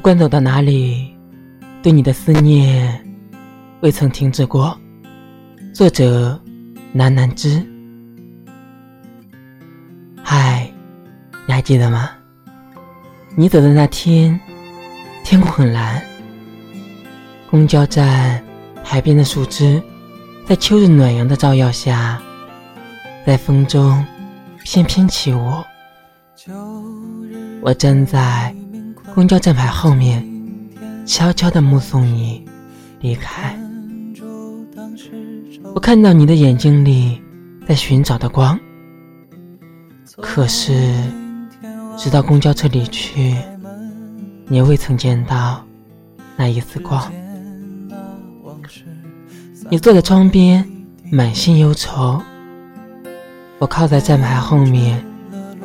不管走到哪里，对你的思念未曾停止过。作者：南南之。嗨，你还记得吗？你走的那天，天空很蓝。公交站海边的树枝，在秋日暖阳的照耀下，在风中翩翩起舞。我站在公交站牌后面，悄悄地目送你离开。我看到你的眼睛里在寻找的光，可是直到公交车离去，你也未曾见到那一丝光。你坐在窗边，满心忧愁。我靠在站牌后面，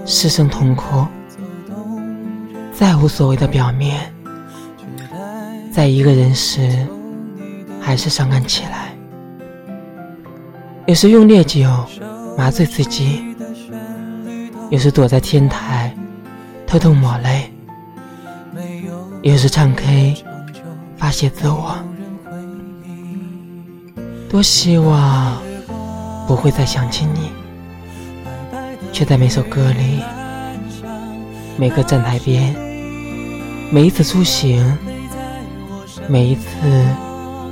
失声痛哭。再无所谓的表面，在一个人时，还是伤感起来。有时用烈酒麻醉自己，有时躲在天台偷偷抹泪，有时唱 K 发泄自我。多希望不会再想起你，却在每首歌里，每个站台边。每一次出行，每一次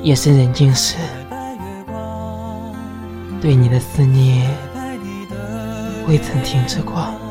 夜深人静时，对你的思念未曾停止过。